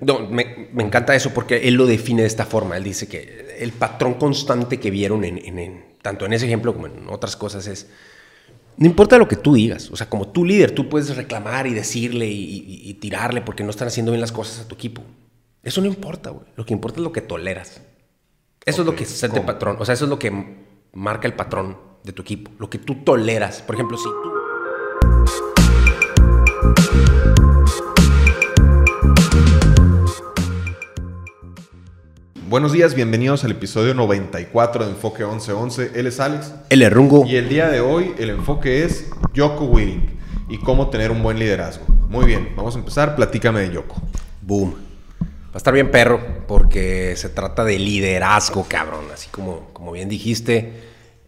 No, me, me encanta eso porque él lo define de esta forma. Él dice que el patrón constante que vieron en, en- en- tanto en ese ejemplo como en otras cosas es, no importa lo que tú digas, o sea, como tu líder, tú puedes reclamar y decirle y, y- y tirarle porque no están haciendo bien las cosas a tu equipo. Eso no importa, güey. Lo que importa es lo que toleras. Eso es lo que es el patrón. O sea, eso es lo que marca el patrón de tu equipo. Lo que tú toleras. Por ejemplo, si tú... Buenos días, bienvenidos al episodio 94 de Enfoque 1111. Él es Alex. El errungo. Y el día de hoy el enfoque es Yoko Willing y cómo tener un buen liderazgo. Muy bien, vamos a empezar. Platícame de Yoko. Boom. Va a estar bien perro porque se trata de liderazgo, cabrón. Así como, como bien dijiste,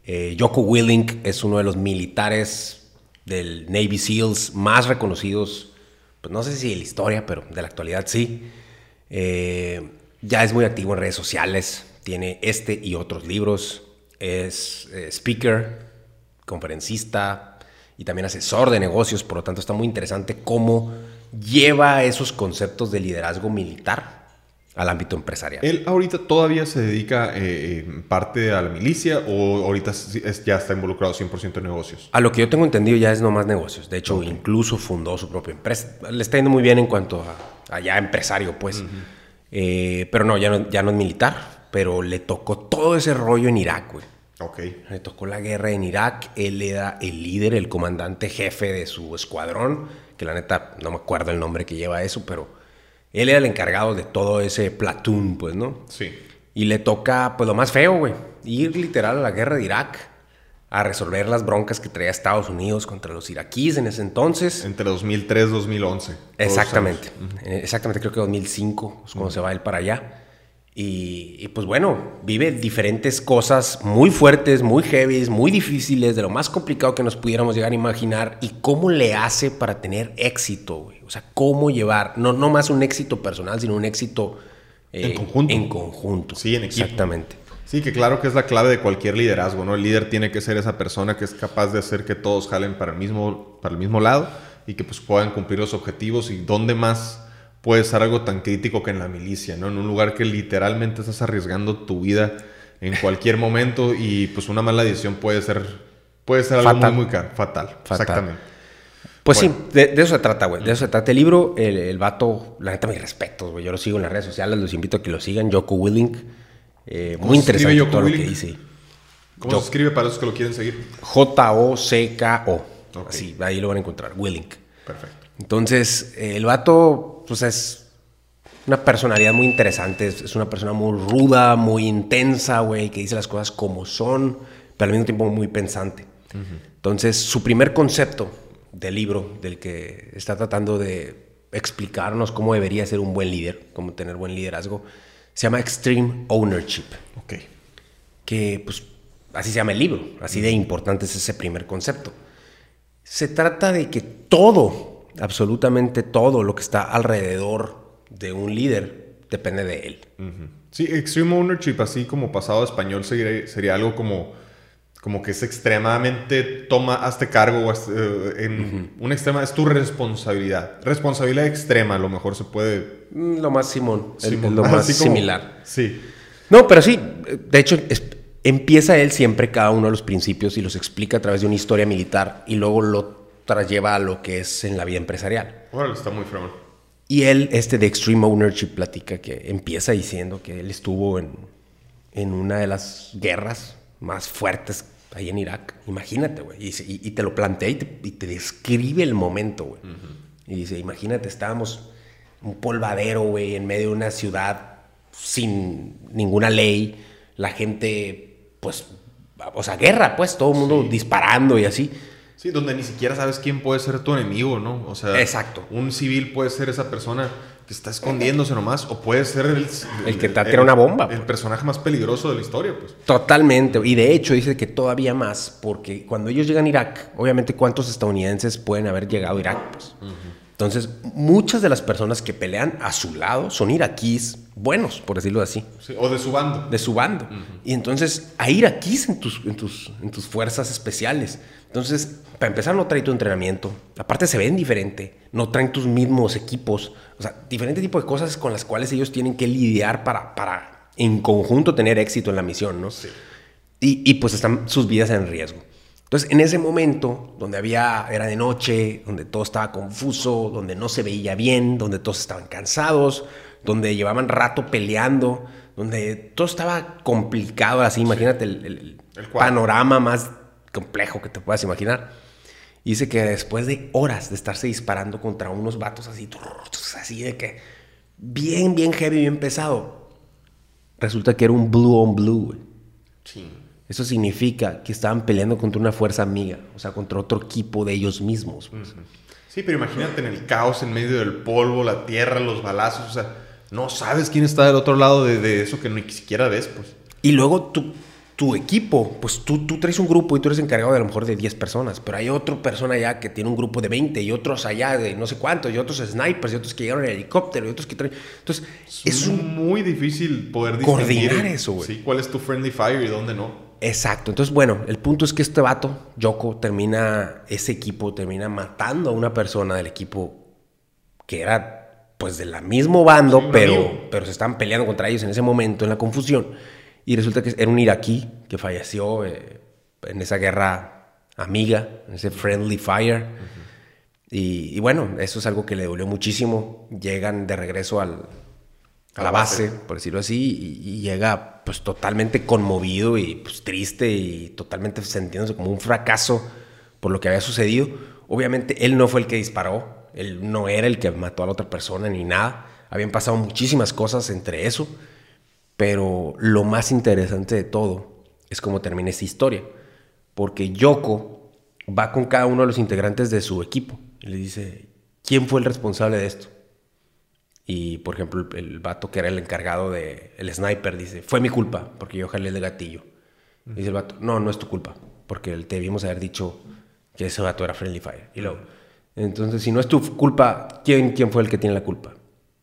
eh, Joko Willink es uno de los militares del Navy SEALs más reconocidos, pues no sé si de la historia, pero de la actualidad sí. Eh, ya es muy activo en redes sociales, tiene este y otros libros, es eh, speaker, conferencista y también asesor de negocios, por lo tanto está muy interesante cómo lleva esos conceptos de liderazgo militar al ámbito empresarial. ¿Él ahorita todavía se dedica eh, en parte a la milicia o ahorita es- ya está involucrado 100% en negocios? A lo que yo tengo entendido ya es no más negocios. De hecho, incluso fundó su propia empresa. Le está yendo muy bien en cuanto a, a ya empresario, pues. Eh, pero no ya, no, ya no es militar. Pero le tocó todo ese rollo en Irak, güey. Ok. Le tocó la guerra en Irak. Él era el líder, el comandante jefe de su escuadrón. Que la neta, no me acuerdo el nombre que lleva eso, pero él era el encargado de todo ese platoon, pues, ¿no? Sí. Y le toca, pues lo más feo, güey. Ir literal a la guerra de Irak. A resolver las broncas que traía Estados Unidos contra los iraquíes en ese entonces. Entre 2003 y 2011. Todos Exactamente. años. Eh, Exactamente, creo que 2005 es cuando se va él para allá. Y, y, pues bueno, vive diferentes cosas muy fuertes, muy heavy, muy difíciles, de lo más complicado que nos pudiéramos llegar a imaginar. Y cómo le hace para tener éxito, güey. O sea, cómo llevar, no, no más un éxito personal, sino un éxito eh, En conjunto. En conjunto. Sí, en equipo. Exactamente. Sí, que claro que es la clave de cualquier liderazgo, ¿no? El líder tiene que ser esa persona que es capaz de hacer que todos jalen para el mismo, para el mismo lado y que pues puedan cumplir los objetivos y dónde más puede ser algo tan crítico que en la milicia, ¿no? En un lugar que literalmente estás arriesgando tu vida en cualquier momento y pues una mala decisión puede ser, puede ser algo Fatal. muy, muy caro, fatal, Fatal. exactamente. Pues Bueno. sí, de, de eso se trata, güey. De eso se trata el libro. El, el vato, la neta, mis respetos, güey. Yo lo sigo en las redes sociales, los invito a que lo sigan. Joko Willink. Eh, ¿Cómo muy interesante todo lo que dice. ¿Cómo Yo- se escribe para esos que lo quieren seguir? J-O-C-K-O. Así, ahí lo van a encontrar. Willink. Perfecto. Entonces, eh, el vato, pues es una personalidad muy interesante. Es, es una persona muy ruda, muy intensa, güey, que dice las cosas como son, pero al mismo tiempo muy pensante. Entonces, su primer concepto del libro, del que está tratando de explicarnos cómo debería ser un buen líder, cómo tener buen liderazgo, se llama Extreme Ownership Ok. que pues así se llama el libro, así de importante es ese primer concepto. Se trata de que todo, absolutamente todo lo que está alrededor de un líder depende de él. Sí, extreme ownership, así como pasado a español, sería, sería algo como, como que es extremadamente, toma, hazte cargo, o haz- eh, en una extrema, es tu responsabilidad. Responsabilidad extrema, a lo mejor se puede... Mm, Lo más Simón, Simón, es lo más como- similar. Sí, No, pero sí, de hecho, es- empieza él siempre cada uno de los principios y los explica a través de una historia militar y luego lo lleva a lo que es en la vida empresarial. órale, está muy fregón. Y él, este de Extreme Ownership, platica que empieza diciendo que él estuvo en, en una de las guerras más fuertes ahí en Irak. Imagínate, güey. Y, y- y te lo plantea y te, y te describe el momento, güey. Y dice, imagínate, estábamos un polvadero, güey, en medio de una ciudad sin ninguna ley. La gente, pues, o sea, guerra, pues, todo el mundo disparando y así. Sí, donde ni siquiera sabes quién puede ser tu enemigo, ¿no? O sea, Exacto. un civil puede ser esa persona que está escondiéndose nomás, o puede ser el, El que te va a tirar una bomba, El pues. personaje más peligroso de la historia, pues. Totalmente. Y de hecho dice que todavía más, porque cuando ellos llegan a Irak, obviamente cuántos estadounidenses pueden haber llegado a Irak. Pues? Entonces, muchas de las personas que pelean a su lado son iraquíes buenos, por decirlo así, Sí, o de su bando. de su bando. Y entonces hay iraquíes en tus, en, tus, en tus fuerzas especiales. Entonces, para empezar, no trae tu entrenamiento. Aparte, se ven diferente. No traen tus mismos equipos. O sea, diferente tipo de cosas con las cuales ellos tienen que lidiar para, para en conjunto tener éxito en la misión, ¿no? Sí. Y, y pues están sus vidas en riesgo. Entonces, en ese momento, donde había, era de noche, donde todo estaba confuso, donde no se veía bien, donde todos estaban cansados, donde llevaban rato peleando, donde todo estaba complicado, así, imagínate el, panorama más complejo que te puedas imaginar. Dice que después de horas de estarse disparando contra unos vatos así, así de que bien, bien heavy, bien pesado, resulta que era un blue on blue. Sí. Eso significa que estaban peleando contra una fuerza amiga, o sea, contra otro equipo de ellos mismos. Pues. Sí, pero imagínate en el caos, en medio del polvo, la tierra, los balazos, o sea, no sabes quién está del otro lado de, eso que ni siquiera ves, pues. Y luego tu, tu equipo, pues tú, tú traes un grupo y tú eres encargado de a lo mejor de 10 personas, pero hay otra persona allá que tiene un grupo de 20 y otros allá de no sé cuántos, y otros snipers, y otros que llegaron en helicóptero, y otros que traen... Entonces, es, muy difícil poder coordinar eso, güey. Sí, cuál es tu friendly fire y dónde no. Exacto. Entonces, bueno, el punto es que este vato, Yoko, termina, ese equipo termina matando a una persona del equipo que era pues del mismo bando, pero, pero se estaban peleando contra ellos en ese momento, en la confusión. Y resulta que era un iraquí que falleció eh, en esa guerra amiga, en ese friendly fire. y, y, bueno, eso es algo que le dolió muchísimo. Llegan de regreso al, a la base, por decirlo así, y, llega pues totalmente conmovido y pues triste y totalmente sintiéndose como un fracaso por lo que había sucedido. Obviamente él no fue el que disparó, él no era el que mató a la otra persona ni nada. Habían pasado muchísimas cosas entre eso, pero lo más interesante de todo es cómo termina esta historia, porque Yoko va con cada uno de los integrantes de su equipo y le dice, ¿quién fue el responsable de esto? Y, por ejemplo, el, vato que era el encargado de... El sniper dice, fue mi culpa, porque yo jalé el gatillo. Dice el vato, no, no es tu culpa, porque te debimos haber dicho que ese vato era Friendly Fire. Y luego, entonces, si no es tu culpa, ¿quién, quién fue el que tiene la culpa?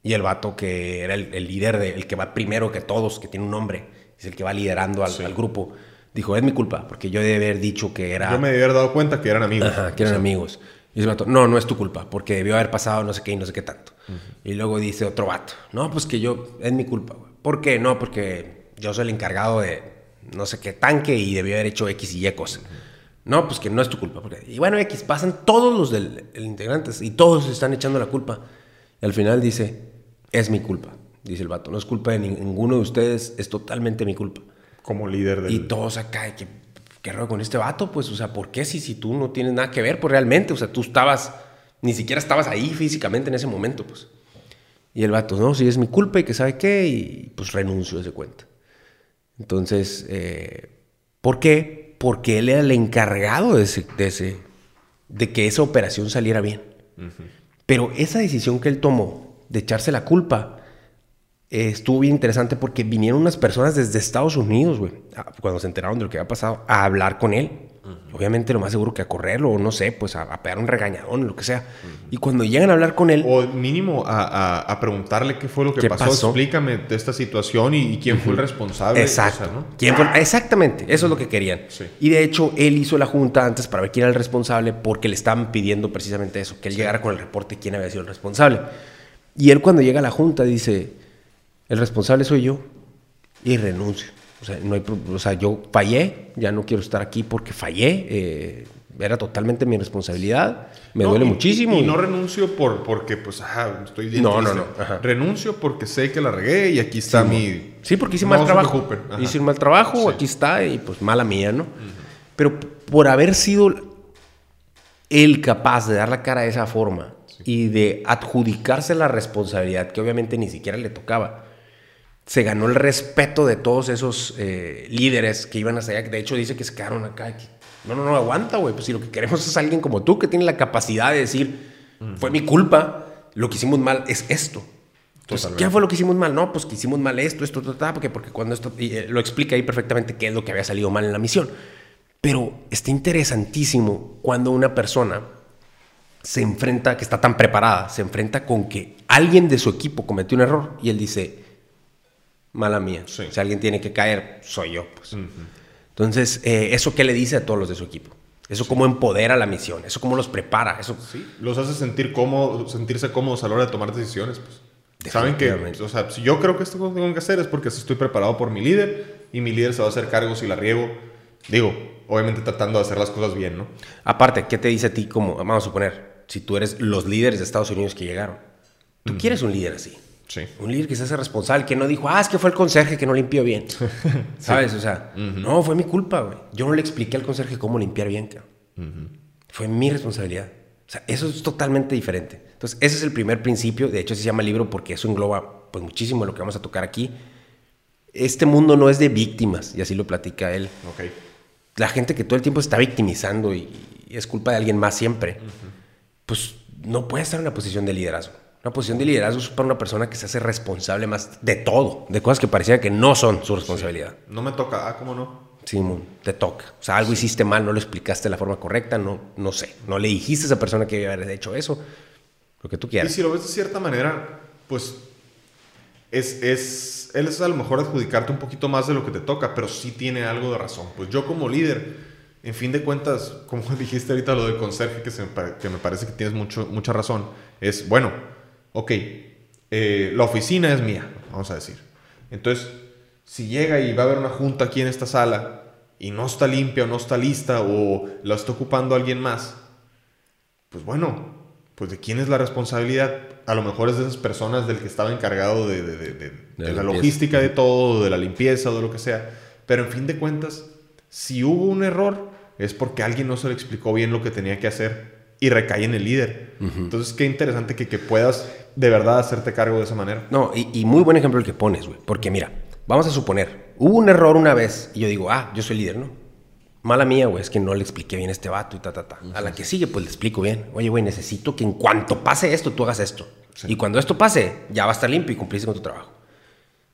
Y el vato que era el, líder, de, el que va primero que todos, que tiene un nombre, es el que va liderando al, al grupo, dijo, es mi culpa, porque yo debí haber dicho que era... Yo me debí haber dado cuenta que eran amigos. Ajá, que eran amigos. Y dice vato, no, no es tu culpa, porque debió haber pasado no sé qué y no sé qué tanto. Y luego dice otro vato, no, pues que yo, es mi culpa, güey. ¿Por qué? No, porque yo soy el encargado de no sé qué tanque y debió haber hecho X y Y cosas. No, pues que no es tu culpa. Porque... Y bueno, X, pasan todos los del, integrantes y todos están echando la culpa. Y al final dice, es mi culpa, dice el vato. No es culpa de ninguno de ustedes, es totalmente mi culpa. Como líder del... Y todos acá, que qué raro con este vato, pues, o sea, ¿por qué si, si tú no tienes nada que ver, pues realmente, o sea, tú estabas, ni siquiera estabas ahí físicamente en ese momento, pues. Y el vato, no, si es mi culpa y que sabe qué, y pues renuncio a ese cuenta. Entonces, eh, ¿por qué? Porque él era el encargado de, ese, de, ese, de que esa operación saliera bien. Pero esa decisión que él tomó de echarse la culpa, estuvo bien interesante porque vinieron unas personas desde Estados Unidos, güey, cuando se enteraron de lo que había pasado, a hablar con él. Obviamente lo más seguro que a correrlo, o no sé, pues a, pegar un regañadón, lo que sea. Y cuando llegan a hablar con él... O mínimo a, preguntarle qué fue lo que pasó? explícame de esta situación y, quién fue el responsable. Exacto. ¿Quién fue? Exactamente, eso es lo que querían. Y de hecho, él hizo la junta antes para ver quién era el responsable porque le estaban pidiendo precisamente eso, que él llegara con el reporte de quién había sido el responsable. Y él cuando llega a la junta dice el responsable soy yo y renuncio. O sea, no hay, o sea, yo fallé, ya no quiero estar aquí porque fallé. Eh, era totalmente mi responsabilidad. Me duele muchísimo. Y, no renuncio por, porque, pues, ajá, estoy bien. No, no, no. Renuncio porque sé que la regué y aquí está mi. Sí, porque hice mal trabajo. Hice un mal trabajo, aquí está, y pues mala mía, ¿no? Pero por haber sido él capaz de dar la cara de esa forma y de adjudicarse la responsabilidad que obviamente ni siquiera le tocaba se ganó el respeto de todos esos eh, líderes que iban hasta allá. De hecho, dice que se quedaron acá. no, no, no, aguanta, güey. Pues si lo que queremos es alguien como tú que tiene la capacidad de decir, fue mi culpa, lo que hicimos mal es esto. Entonces, ¿qué fue lo que hicimos mal? No, pues que hicimos mal esto, esto, esto, porque, porque cuando esto, eh, lo explica ahí perfectamente qué es lo que había salido mal en la misión. Pero está interesantísimo cuando una persona se enfrenta, que está tan preparada, se enfrenta con que alguien de su equipo cometió un error y él dice, mala mía. Si alguien tiene que caer, soy yo. Pues. Entonces, eh, ¿eso qué le dice a todos los de su equipo? Eso cómo empodera la misión, eso cómo los prepara, eso... Sí, los hace sentir cómodo, sentirse cómodos a la hora de tomar decisiones, pues. Saben que, o sea, si yo creo que esto que tengo que hacer es porque estoy preparado por mi líder y mi líder se va a hacer cargo si la riego. Digo, obviamente tratando de hacer las cosas bien, ¿no? Aparte, ¿qué te dice a ti como, vamos a suponer, si tú eres los líderes de Estados Unidos que llegaron? Tú quieres un líder así. Sí. Un líder que se hace responsable, que no dijo, ah, es que fue el conserje que no limpió bien. ¿Sabes? O sea, no, fue mi culpa, güey. Yo no le expliqué al conserje cómo limpiar bien, cabrón. Fue mi responsabilidad. O sea, eso es totalmente diferente. Entonces, ese es el primer principio. De hecho, se llama libro porque eso engloba pues, muchísimo de lo que vamos a tocar aquí. Este mundo no es de víctimas, y así lo platica él. La gente que todo el tiempo se está victimizando y, y es culpa de alguien más siempre, pues no puede estar en una posición de liderazgo. Una posición de liderazgo es para una persona que se hace responsable más de todo, de cosas que parecía que no son su responsabilidad. No me toca, ah, ¿cómo no? Sí, te toca. O sea, algo hiciste mal, no lo explicaste de la forma correcta, no, no sé. No le dijiste a esa persona que iba a haber hecho eso. Lo que tú Y quieras. si lo ves de cierta manera, pues es, es, él es a lo mejor adjudicarte un poquito más de lo que te toca, pero sí tiene algo de razón. Pues yo como líder, en fin de cuentas, como dijiste ahorita lo del conserje, que, se me, que me parece que tienes mucho, mucha razón, es, bueno, ok, eh, la oficina es mía, vamos a decir. Entonces, si llega y va a haber una junta aquí en esta sala y no está limpia o no está lista o la está ocupando alguien más, pues bueno, pues de quién es la responsabilidad. A lo mejor es de esas personas del que estaba encargado de, de- de- de- la la logística de todo, de la limpieza o de lo que sea. Pero en fin de cuentas, si hubo un error, es porque alguien no se le explicó bien lo que tenía que hacer y recae en el líder. Entonces, qué interesante que, que puedas de verdad hacerte cargo de esa manera. No, y, y muy buen ejemplo el que pones, güey. Porque mira, vamos a suponer, hubo un error una vez y yo digo, ah, yo soy líder, ¿no? Mala mía, güey, es que no le expliqué bien a este vato y ta, ta, ta. A la que sigue, pues le explico bien. Oye, güey, necesito que en cuanto pase esto, tú hagas esto. Y cuando esto pase, ya va a estar limpio y cumpliste con tu trabajo.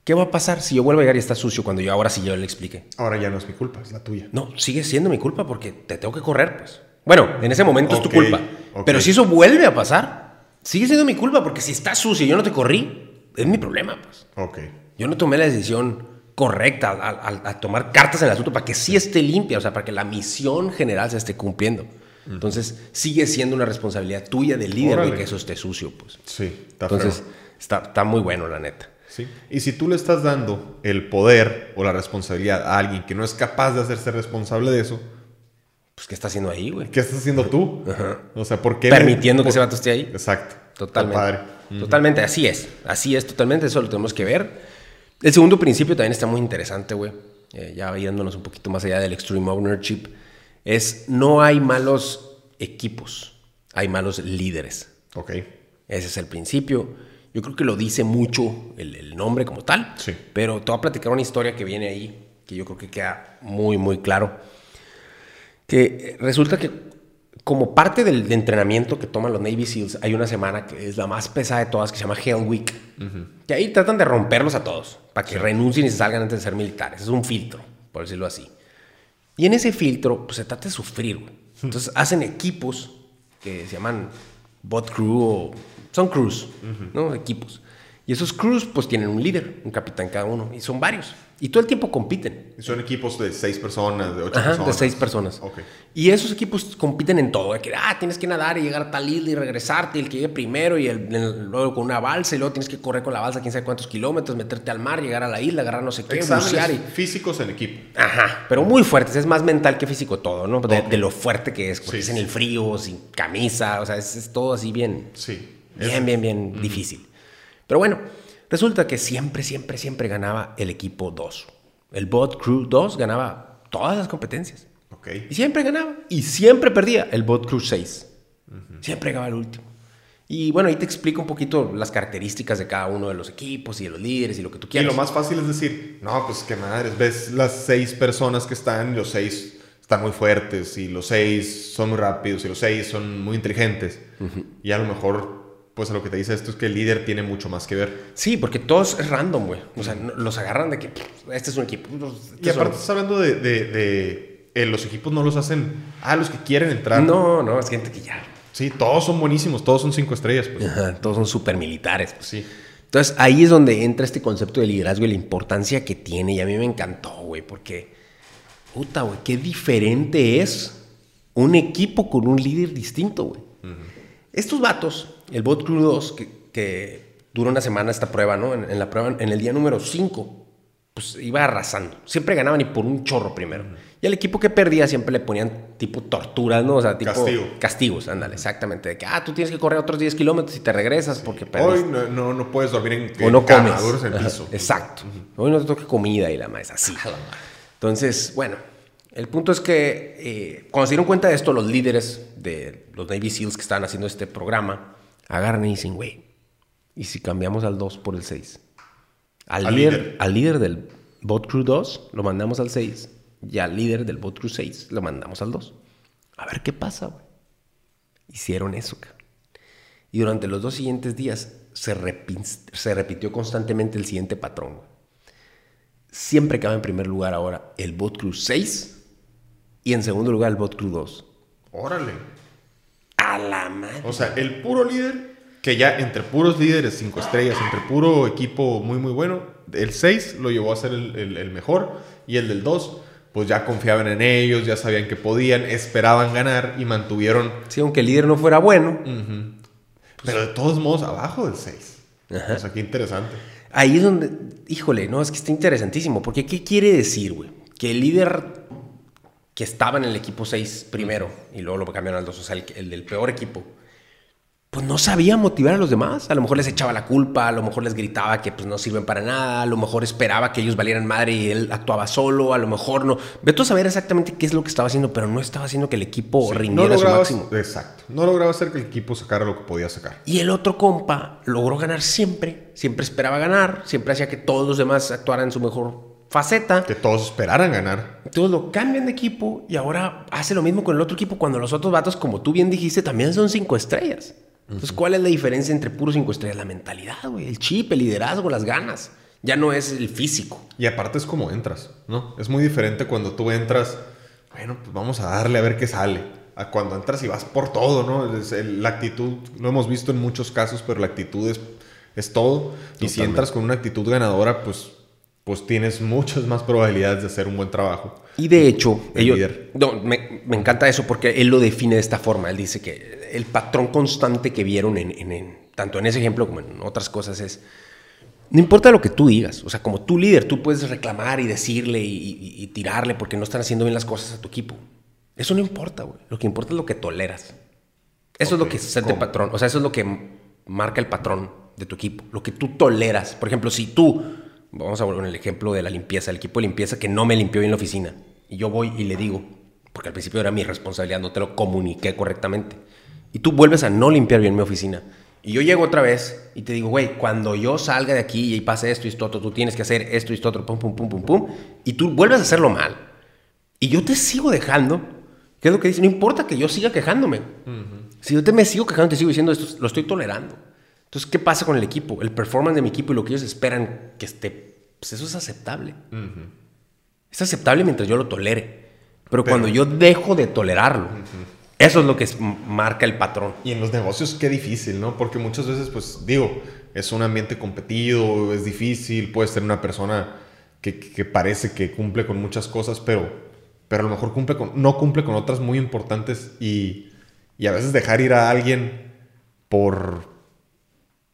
¿Qué va a pasar si yo vuelvo a llegar y está sucio cuando yo ahora sí yo le expliqué? Ahora ya no es mi culpa, es la tuya. No, sigue siendo mi culpa porque te tengo que correr, pues. Bueno, en ese momento es tu culpa. Pero si eso vuelve a pasar, sigue siendo mi culpa porque si está sucio y yo no te corrí, es mi problema, pues. Ok. Yo no tomé la decisión correcta a, a- a tomar cartas en el asunto para que sí esté limpia, o sea, para que la misión general se esté cumpliendo. Entonces, sigue siendo una responsabilidad tuya del líder Órale. que eso esté sucio, pues. Sí, está Entonces, está, está muy bueno, la neta. Sí. Y si tú le estás dando el poder o la responsabilidad a alguien que no es capaz de hacerse responsable de eso, Pues, ¿qué está haciendo ahí, güey? ¿qué estás haciendo tú? O sea, ¿por qué? Permitiendo que por- ese vato esté ahí. Exacto. Totalmente. Padre. Totalmente, así es. Así es, totalmente. Eso lo tenemos que ver. El segundo principio también está muy interesante, güey. Eh, ya yéndonos un poquito más allá del extreme ownership. Es no hay malos equipos, hay malos líderes. Ok. Ese es el principio. Yo creo que lo dice mucho el, el nombre como tal. Sí. Pero te voy a platicar una historia que viene ahí, que yo creo que queda muy, muy claro. Que resulta que como parte del entrenamiento que toman los Navy SEALs, hay una semana que es la más pesada de todas, que se llama Hell Week. Que ahí tratan de romperlos a todos, para que renuncien y se salgan antes de ser militares. Es un filtro, por decirlo así. Y en ese filtro, pues se trata de sufrir, güey. Entonces hacen equipos que se llaman bot crew o son crews, ¿no? Equipos. Y esos crews, pues tienen un líder, un capitán cada uno, y son varios. Y todo el tiempo compiten. Y Son equipos de seis personas, de ocho Ajá, personas. de seis personas. Ok. Y esos equipos compiten en todo. Que, ah, tienes que nadar y llegar a tal isla y regresarte, y el que llegue primero, y el, el- luego con una balsa, y luego tienes que correr con la balsa quién sabe cuántos kilómetros, meterte al mar, llegar a la isla, agarrar no sé qué, bucear y... físicos en equipo. Ajá, pero muy fuertes, es más mental que físico todo, ¿no? De, lo fuerte que es, porque Sí, es en el frío, sin camisa, o sea, es, es todo así bien, Sí. bien, Es- bien, bien difícil. Pero bueno, resulta que siempre, siempre, siempre ganaba el equipo 2. El Bot Crew 2 ganaba todas las competencias. Ok. Y siempre ganaba. Y siempre perdía el Bot Crew 6. Siempre ganaba el último. Y bueno, ahí te explico un poquito las características de cada uno de los equipos y de los líderes y lo que tú Y quieras. lo más fácil es decir, no, pues qué madres, ves las seis personas que están, y los seis están muy fuertes, y los seis son muy rápidos, y los seis son muy inteligentes. Y a lo mejor, pues a lo que te dice esto es que el líder tiene mucho más que ver. Sí, porque todos es random, güey. O sea, los agarran de que este es un equipo. este Y aparte estás hablando de, de- de- eh, los equipos no los hacen, ah, los que quieren entrar. No, no, es gente que ya. Sí, todos son buenísimos, todos son cinco estrellas. Pues. Ajá, todos son super militares. pues. Sí. Entonces ahí es donde entra este concepto de liderazgo y la importancia que tiene. Y a mí me encantó, güey, porque, puta, güey, qué diferente es un equipo con un líder distinto, güey. Estos vatos, el Bot Crew 2, que, que dura una semana esta prueba, ¿no? En, en la prueba, en el día número 5, pues iba arrasando. Siempre ganaban y por un chorro primero. Y al equipo que perdía siempre le ponían tipo torturas, ¿no? O sea, tipo Castigo. castigos, ándale, exactamente. De que, ah, tú tienes que correr otros 10 kilómetros y te regresas porque Hoy perdiste. no, no, no puedes dormir en, O en no cama, comes. en el piso. Exacto. Hoy no te toca comida y la más así. Entonces, bueno, el punto es que eh, cuando se dieron cuenta de esto, los líderes de los Navy SEALs que estaban haciendo este programa agarran y dicen, güey, ¿y si cambiamos al 2 por el 6? Al, Al líder, líder. al líder del Bot Crew 2 lo mandamos al 6 y al líder del Bot Crew 6 lo mandamos al 2. A ver qué pasa, güey. Hicieron eso, cabrón. Y durante los dos siguientes días se, repi- se repitió constantemente el siguiente patrón. güey. Siempre quedaba en primer lugar ahora el Bot Crew 6 y en segundo lugar el Bot Crew 2. Órale. A la madre. O sea, el puro líder, que ya entre puros líderes, cinco estrellas, entre puro equipo muy, muy bueno, el 6 lo llevó a ser el, el- el mejor y el del 2, pues ya confiaban en ellos, ya sabían que podían, esperaban ganar y mantuvieron, Sí, aunque el líder no fuera bueno, pero de todos modos abajo del 6. Ajá. O sea, qué interesante. ahí es donde, híjole, no, es que está interesantísimo. Porque, ¿qué quiere decir, güey? Que el líder que estaba en el equipo 6 primero y luego lo cambiaron al 2, o sea, el, el del peor equipo, pues no sabía motivar a los demás. A lo mejor les echaba la culpa, a lo mejor les gritaba que pues no sirven para nada, a lo mejor esperaba que ellos valieran madre y él actuaba solo, a lo mejor no. Vete a saber exactamente qué es lo que estaba haciendo, pero no estaba haciendo que el equipo Sí, rindiera no a su lograba, máximo. exacto. No lograba hacer que el equipo sacara lo que podía sacar. Y el otro compa logró ganar siempre, siempre esperaba ganar, siempre hacía que todos los demás actuaran en su mejor faceta. Que todos esperaran ganar. Entonces lo cambian de equipo y ahora hace lo mismo con el otro equipo cuando los otros vatos, como tú bien dijiste, también son cinco estrellas. Entonces, ¿cuál es la diferencia entre puros cinco estrellas? La mentalidad, güey, el chip, el liderazgo, las ganas. Ya no es el físico. Y aparte es como entras, ¿no? Es muy diferente cuando tú entras, bueno, pues vamos a darle a ver qué sale. A cuando entras y vas por todo, ¿no? Es el- la actitud, lo hemos visto en muchos casos, pero la actitud es, es todo. Y si entras con una actitud ganadora, pues, pues tienes muchas más probabilidades de hacer un buen trabajo. Y de hecho, El ellos, líder. no, me, me encanta eso porque él lo define de esta forma. Él dice que el patrón constante que vieron en, en- en- tanto en ese ejemplo como en otras cosas es, no importa lo que tú digas, o sea, como tu líder, tú puedes reclamar y decirle y, y- y tirarle porque no están haciendo bien las cosas a tu equipo. Eso no importa, güey. Lo que importa es lo que toleras. Eso es lo que el patrón. O sea, eso es lo que marca el patrón de tu equipo. Lo que tú toleras. Por ejemplo, si tú, vamos a volver con el ejemplo de la limpieza, el equipo de limpieza que no me limpió bien la oficina. Y yo voy y le digo, porque al principio era mi responsabilidad, no te lo comuniqué correctamente. Y tú vuelves a no limpiar bien mi oficina. Y yo llego otra vez y te digo, güey, cuando yo salga de aquí y pase esto y esto otro, tú tienes que hacer esto y esto otro, pum, pum, pum, pum, pum. Y tú vuelves a hacerlo mal. Y yo te sigo dejando. ¿Qué es lo que dice? No importa que yo siga quejándome. Si yo te me sigo quejando, te sigo diciendo esto, lo estoy tolerando. Entonces, ¿qué pasa con el equipo? El performance de mi equipo y lo que ellos esperan que esté, pues eso es aceptable. Es aceptable mientras yo lo tolere. Pero, cuando yo dejo de tolerarlo, eso es lo que es- marca el patrón. Y en los negocios qué difícil, ¿no? Porque muchas veces, pues digo, es un ambiente competido, es difícil, puedes ser una persona que, que parece que cumple con muchas cosas, pero, pero a lo mejor cumple con, no cumple con otras muy importantes y, y a veces dejar ir a alguien por,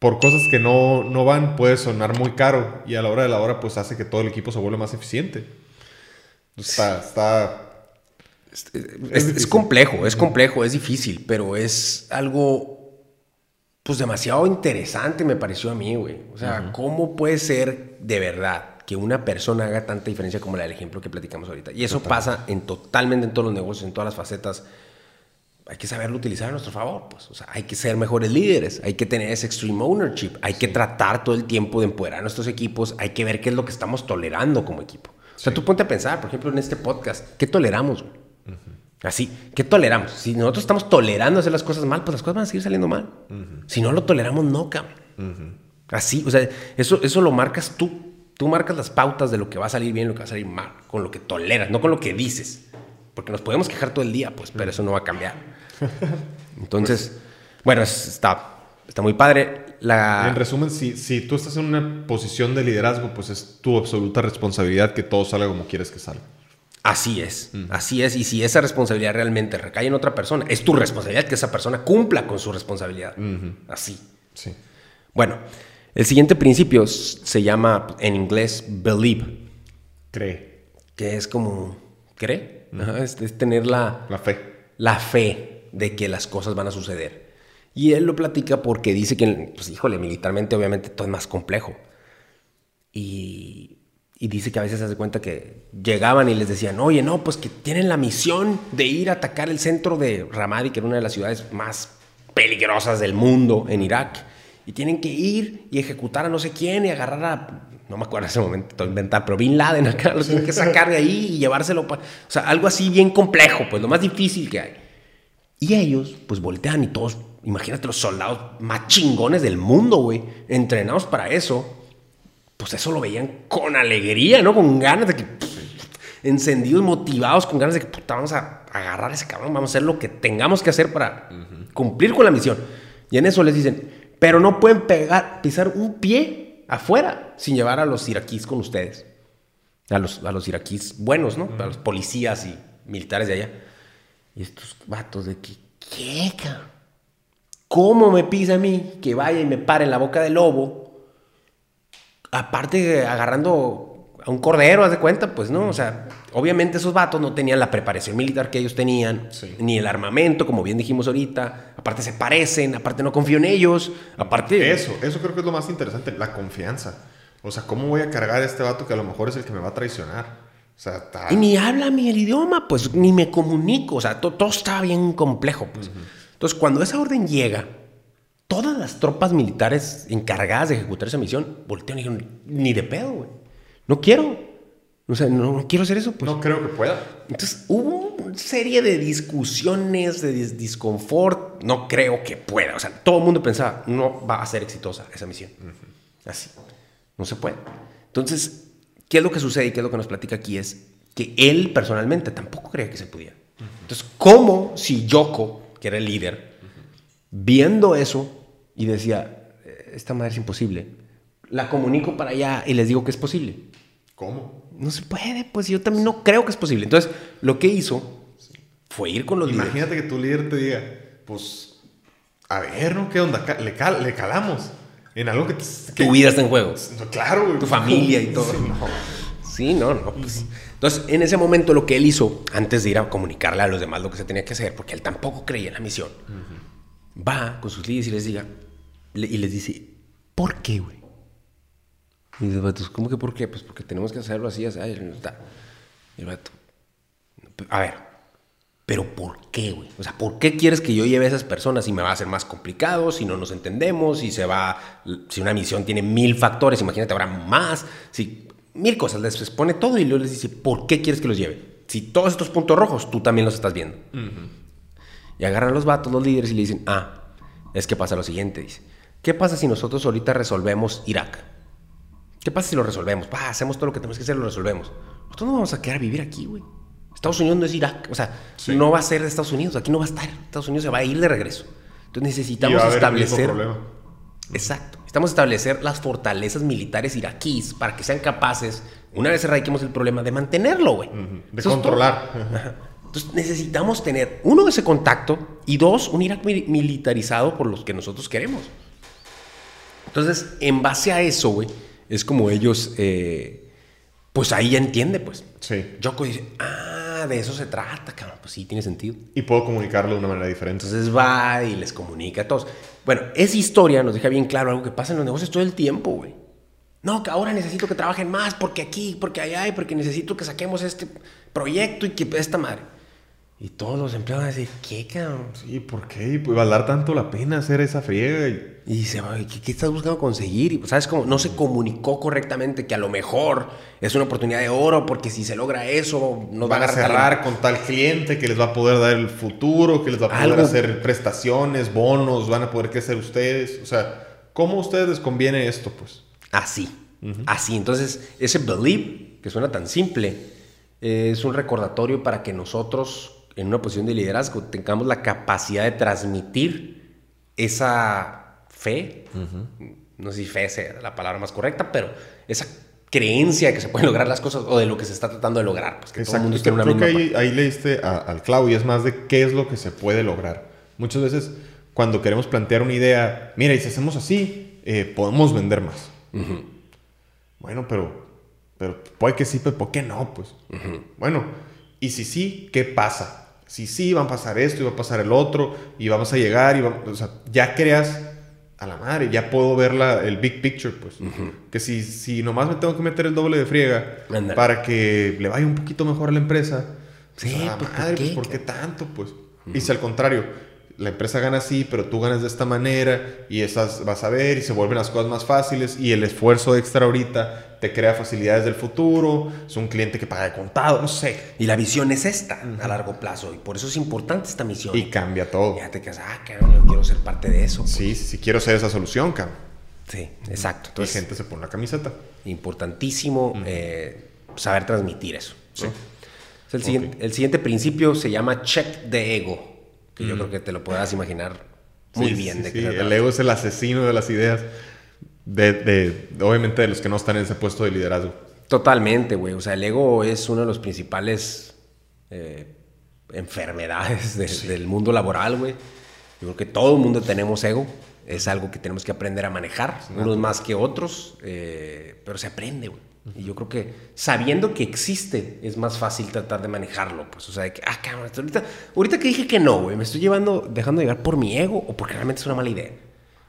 por cosas que no, no van puede sonar muy caro y a la hora de la hora pues hace que todo el equipo se vuelva más eficiente. Está, está, Es, Es es difícil. complejo, es complejo, es difícil, pero es algo, pues demasiado interesante me pareció a mí, güey. O sea, ¿cómo puede ser de verdad que una persona haga tanta diferencia como la del ejemplo que platicamos ahorita? Y eso pasa en totalmente en todos los negocios, en todas las facetas. Hay que saberlo utilizar a nuestro favor, pues. O sea, hay que ser mejores líderes, hay que tener ese extreme ownership, hay que tratar todo el tiempo de empoderar a nuestros equipos, hay que ver qué es lo que estamos tolerando como equipo. O sea, tú ponte a pensar, por ejemplo, en este podcast, ¿qué toleramos? Así, ¿qué toleramos? Si nosotros estamos tolerando hacer las cosas mal, pues las cosas van a seguir saliendo mal. Si no lo toleramos, no, cabrón. Así, o sea, eso, eso lo marcas tú. Tú marcas las pautas de lo que va a salir bien y lo que va a salir mal, con lo que toleras, no con lo que dices. Porque nos podemos quejar todo el día, pues, pero eso no va a cambiar. Entonces, bueno, es- está, está muy padre. La, En resumen, si, si tú estás en una posición de liderazgo, pues es tu absoluta responsabilidad que todo salga como quieres que salga. Así es, así es. Y si esa responsabilidad realmente recae en otra persona, es tu responsabilidad que esa persona cumpla con su responsabilidad. Así. Sí. Bueno, el siguiente principio se llama en inglés believe, Cree. que es como, ¿cree? Ajá, es, es tener la, La fe. la fe de que las cosas van a suceder. Y él lo platica porque dice que, pues híjole, militarmente obviamente todo es más complejo. Y, y dice que a veces se hace cuenta que llegaban y les decían, oye, no, pues que tienen la misión de ir a atacar el centro de Ramadi, que era una de las ciudades más peligrosas del mundo en Irak. Y tienen que ir y ejecutar a no sé quién y agarrar a, no me acuerdo en ese momento, todo inventar, pero Bin Laden acá, los tienen que sacar de ahí y llevárselo. pa- o sea, algo así bien complejo, pues lo más difícil que hay. Y ellos, pues voltean y todos, imagínate los soldados más chingones del mundo, güey, entrenados para eso. Pues eso lo veían con alegría, ¿no? Con ganas de que, pff, encendidos, motivados, con ganas de que, puta, vamos a agarrar a ese cabrón, vamos a hacer lo que tengamos que hacer para cumplir con la misión. Y en eso les dicen, pero no pueden pegar, pisar un pie afuera sin llevar a los iraquíes con ustedes. A los, a los iraquíes buenos, ¿no? A los policías y militares de allá. Y estos vatos de que, ¿qué, cabrón? ¿Cómo me pisa a mí que vaya y me pare en la boca del lobo? Aparte, agarrando a un cordero, haz de cuenta, pues, ¿no? O sea, obviamente esos vatos no tenían la preparación militar que ellos tenían, Sí. ni el armamento, como bien dijimos ahorita. Aparte se parecen, aparte no confío en ellos, aparte... Eso, eso creo que es lo más interesante, la confianza. O sea, ¿cómo voy a cargar a este vato que a lo mejor es el que me va a traicionar? O sea, está... Y ni habla mi el idioma, pues ni me comunico. O sea, to- todo, estaba bien complejo, pues. Entonces, cuando esa orden llega, todas las tropas militares encargadas de ejecutar esa misión voltean y dijeron, ni de pedo, güey. No quiero. O sea, no, no quiero hacer eso, pues. No creo que pueda. Entonces, hubo una serie de discusiones, de dis- disconfort. No creo que pueda. O sea, todo el mundo pensaba, no va a ser exitosa esa misión. Así. No se puede. Entonces, ¿qué es lo que sucede y qué es lo que nos platica aquí? Es que él personalmente tampoco creía que se podía. Entonces, ¿cómo si Yoko, que era el líder, viendo eso y decía, "Eh, esta madre es imposible, la comunico para allá y les digo que es posible? ¿Cómo? No se puede, pues yo también no creo que es posible. Entonces, lo que hizo fue ir con los líderes. Imagínate que tu líder te diga, pues, a ver, ¿no? ¿Qué onda? Le, cal- le calamos en algo que... te- que- Tu vida está en juego. Claro, güey. Tu familia y todo. Sí, no. Sí, no, no. pues. Entonces, en ese momento lo que él hizo, antes de ir a comunicarle a los demás lo que se tenía que hacer, porque él tampoco creía en la misión, va con sus líderes y les diga, y les dice, ¿por qué, güey? Y los vatos, ¿cómo que por qué? Pues porque tenemos que hacerlo así, así. Y el vato, a ver, pero ¿por qué, güey? O sea, ¿por qué quieres que yo lleve a esas personas si me va a ser más complicado, si no nos entendemos, si se va, si una misión tiene mil factores, imagínate, habrá más, si mil cosas, les expone todo y luego les dice, ¿por qué quieres que los lleve? Si todos estos puntos rojos, tú también los estás viendo. Y agarran a los vatos, los líderes, y le dicen, ah, es que pasa lo siguiente, dice, ¿qué pasa si nosotros ahorita resolvemos Irak? ¿Qué pasa si lo resolvemos? Va, hacemos todo lo que tenemos que hacer, lo resolvemos. Nosotros no vamos a quedar a vivir aquí, güey. Estados Unidos no es Irak. O sea, Sí. no va a ser de Estados Unidos. Aquí no va a estar. Estados Unidos se va a ir de regreso. Entonces Y necesitamos va a haber el mismo establecer. problema. Exacto. Necesitamos establecer las fortalezas militares iraquíes para que sean capaces, una vez erradiquemos el problema, de mantenerlo, güey. De Eso controlar. Entonces necesitamos tener, uno, ese contacto y dos, un Irak mi- militarizado por los que nosotros queremos. Entonces, en base a eso, güey, es como ellos, eh, pues ahí ya entiende, pues. Sí. Yoko dice, ah, de eso se trata, cabrón. Pues sí, tiene sentido. Y puedo comunicarlo de una manera diferente. Entonces va y les comunica a todos. Bueno, esa historia nos deja bien claro algo que pasa en los negocios todo el tiempo, güey. No, que ahora necesito que trabajen más porque aquí, porque allá, y porque necesito que saquemos este proyecto y que esta madre. Y todos los empleados van a decir, ¿qué, cabrón? Sí, ¿por qué? Pues va a dar tanto la pena hacer esa friega. Y... Y dice, "Ay, ¿qué, qué estás buscando conseguir? Y pues, ¿sabes cómo? No se comunicó correctamente que a lo mejor es una oportunidad de oro porque si se logra eso, nos Van a dar tal- cerrar con tal cliente que les va a poder dar el futuro, que les va a poder Algo. hacer prestaciones, bonos, van a poder crecer ustedes. O sea, ¿cómo a ustedes les conviene esto, pues? Así, así. Entonces, ese believe, que suena tan simple, eh, es un recordatorio para que nosotros, en una posición de liderazgo, tengamos la capacidad de transmitir esa fe, no sé si fe sea la palabra más correcta, pero esa creencia de que se pueden lograr las cosas o de lo que se está tratando de lograr. Pues que todo el mundo esté en una Creo que misma ahí, ahí leíste a- al clavo y es más de qué es lo que se puede lograr. Muchas veces cuando queremos plantear una idea, mira, y si hacemos así, eh, podemos vender más. Bueno, pero, pero puede que sí, pero ¿por qué no? Pues bueno, y si sí, ¿qué pasa? Si sí, va a pasar esto y va a pasar el otro y vamos a llegar y o sea, ya creas a la madre, ya puedo ver la- el big picture, pues. Que si, si nomás me tengo que meter el doble de friega para que le vaya un poquito mejor a la empresa, Sí, pues, ¿por madre, qué, pues, ¿por qué tanto? Pues. Y si al contrario, la empresa gana así, pero tú ganas de esta manera y esas vas a ver y se vuelven las cosas más fáciles y el esfuerzo extra ahorita te crea facilidades del futuro, es un cliente que paga de contado, no sé. Y la visión es esta, a largo plazo. Y por eso es importante esta misión. Y cambia todo. ya te quedas, ah, cabrón, yo quiero ser parte de eso. Sí, sí, sí quiero ser esa solución, cabrón. Sí, exacto. Y Entonces, gente se pone la camiseta. importantísimo eh, saber transmitir eso. ¿sí? El, siguiente, el siguiente principio se llama check de ego, que yo creo que te lo podrás imaginar muy Sí, bien. sí, de sí, se El ego es el asesino de las ideas. De, de- obviamente de los que no están en ese puesto de liderazgo. Totalmente, güey. O sea, el ego es uno de los principales eh, enfermedades de- del mundo laboral, güey. Yo creo que todo el mundo tenemos ego. Es algo que tenemos que aprender a manejar, unos más que otros, eh, pero se aprende, güey. Y yo creo que sabiendo que existe es más fácil tratar de manejarlo, pues. O sea, de que, ah, cabrón, ahorita, ahorita que dije que no, güey, me estoy llevando, dejando de llevar por mi ego o porque realmente es una mala idea.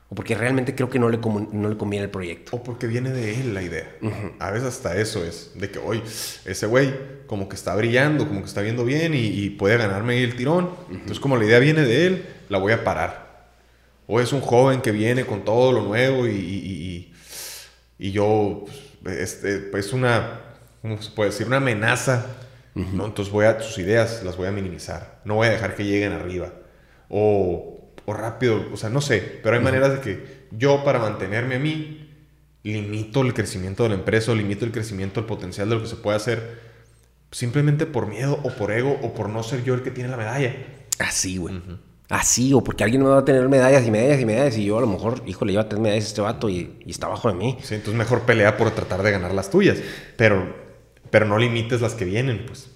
O porque realmente creo que no le, no le conviene el proyecto. O porque viene de él la idea. A veces hasta eso es. De que, hoy ese güey como que está brillando, como que está viendo bien y, y puede ganarme el tirón. Entonces, como la idea viene de él, la voy a parar. O es un joven que viene con todo lo nuevo y, y- y- y yo, pues, este, pues una, ¿cómo se puede decir? Una amenaza. ¿no? Entonces voy a, sus ideas las voy a minimizar. No voy a dejar que lleguen arriba. O, o rápido, o sea, no sé. Pero hay maneras de que yo para mantenerme a mí, limito el crecimiento de la empresa o limito el crecimiento, el potencial de lo que se puede hacer. Simplemente por miedo o por ego o por no ser yo el que tiene la medalla. Así, güey. Así, o porque alguien me va a tener medallas y medallas y medallas y yo a lo mejor, híjole, lleva tres medallas este vato y, y está abajo de mí. Sí, entonces mejor pelea por tratar de ganar las tuyas. Pero, pero no limites las que vienen, pues.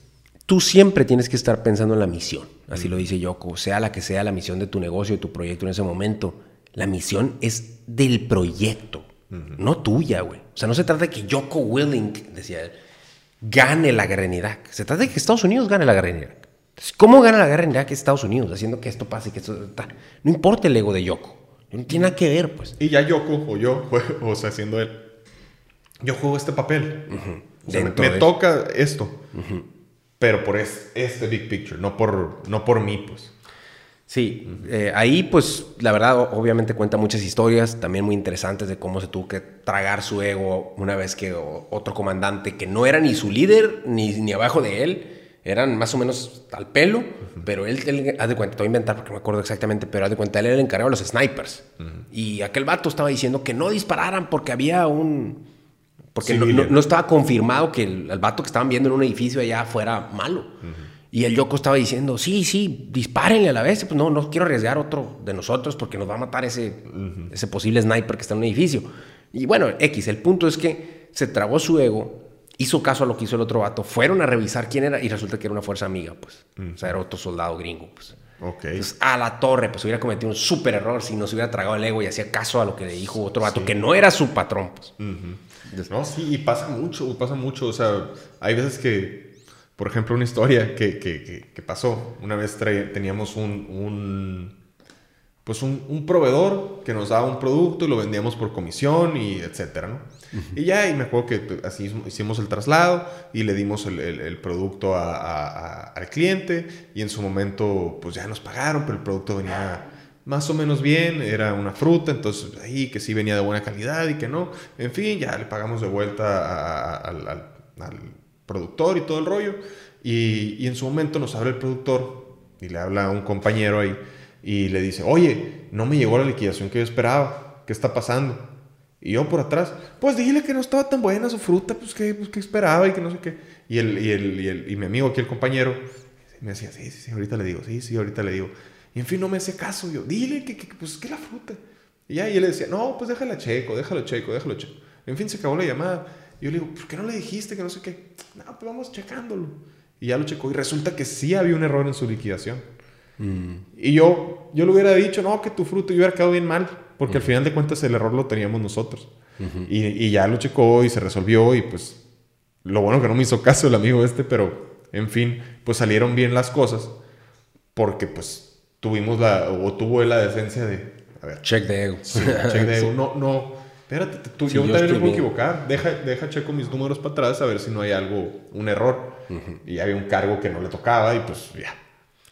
Tú siempre tienes que estar pensando en la misión, así lo dice Yoko, sea la que sea la misión de tu negocio, de tu proyecto en ese momento. La misión es del proyecto, no tuya, güey. O sea, no se trata de que Yoko Willink, decía él, gane la guerra en Irak. Se trata de que Estados Unidos gane la guerra en Irak. Entonces, ¿Cómo gana la guerra en Irak Estados Unidos? Haciendo que esto pase, que esto... ta. No importa el ego de Yoko. No tiene nada que ver, pues. Y ya Yoko o yo, o sea, siendo él, yo juego este papel. O sea, me, me toca esto. Pero por es- este big picture, no por, no por mí, pues. Sí, eh, ahí pues la verdad obviamente cuenta muchas historias también muy interesantes de cómo se tuvo que tragar su ego una vez que o- otro comandante que no era ni su líder ni, ni abajo de él, eran más o menos al pelo, pero él, él, haz de cuenta, te voy a inventar porque no me acuerdo exactamente, pero haz de cuenta, él era el encargado de los snipers. Y aquel vato estaba diciendo que no dispararan porque había un... Porque no, no estaba confirmado que el, el vato que estaban viendo en un edificio allá fuera malo. Y el Yoko estaba diciendo, sí, sí, dispárenle a la vez. Pues no, no quiero arriesgar otro de nosotros porque nos va a matar ese, ese posible sniper que está en un edificio. Y bueno, X, el punto es que se tragó su ego, hizo caso a lo que hizo el otro vato, fueron a revisar quién era y resulta que era una fuerza amiga, pues. O sea, era otro soldado gringo, pues. Ok. Entonces, a la torre, pues hubiera cometido un súper error si no se hubiera tragado el ego y hacía caso a lo que le dijo otro vato que no era su patrón, pues. No, sí, y pasa mucho, pasa mucho. O sea, hay veces que, por ejemplo, una historia que, que- que- que pasó. Una vez teníamos un, un- pues un, un proveedor que nos daba un producto y lo vendíamos por comisión y etcétera, ¿no? Y ya, y me acuerdo que pues, así hicimos el traslado y le dimos el, el- el producto a- a- a- al cliente y en su momento, pues ya nos pagaron, pero el producto venía más o menos bien, era una fruta, entonces ahí que sí venía de buena calidad y que no. En fin, ya le pagamos de vuelta al- al productor y todo el rollo. Y, y en su momento nos habla el productor y le habla a un compañero ahí y le dice, oye, no me llegó la liquidación que yo esperaba, ¿qué está pasando? Y yo por atrás, pues dile que no estaba tan buena su fruta, pues que, pues, que esperaba y que no sé qué. Y, el, y, el, y, mi amigo aquí, el compañero, me decía, sí, sí, sí, ahorita le digo, sí, sí, ahorita le digo. Y en fin, no me hacía caso. Yo, dile que pues que la fruta. Y ya, y él le decía, no, pues déjala checo, déjalo checo, déjalo checo. En fin, se acabó la llamada. Y yo le digo, ¿por qué no le dijiste que no sé qué? No, pues vamos checándolo. Y ya lo checó y resulta que sí había un error en su liquidación. Mm. Y yo, yo le hubiera dicho, no, que tu fruto yo hubiera quedado bien mal, porque al final de cuentas el error lo teníamos nosotros. y, y ya lo checó y se resolvió y pues lo bueno que no me hizo caso el amigo este, pero en fin, pues salieron bien las cosas porque pues tuvimos la, o tuvo la decencia de, a ver, Check de ego. Sí, check de ego. No, no. Espérate, tú, Sí, yo, yo también me puedo equivocar. Deja, deja checo mis números para atrás a ver si no hay algo, un error. Y había un cargo que no le tocaba y pues ya.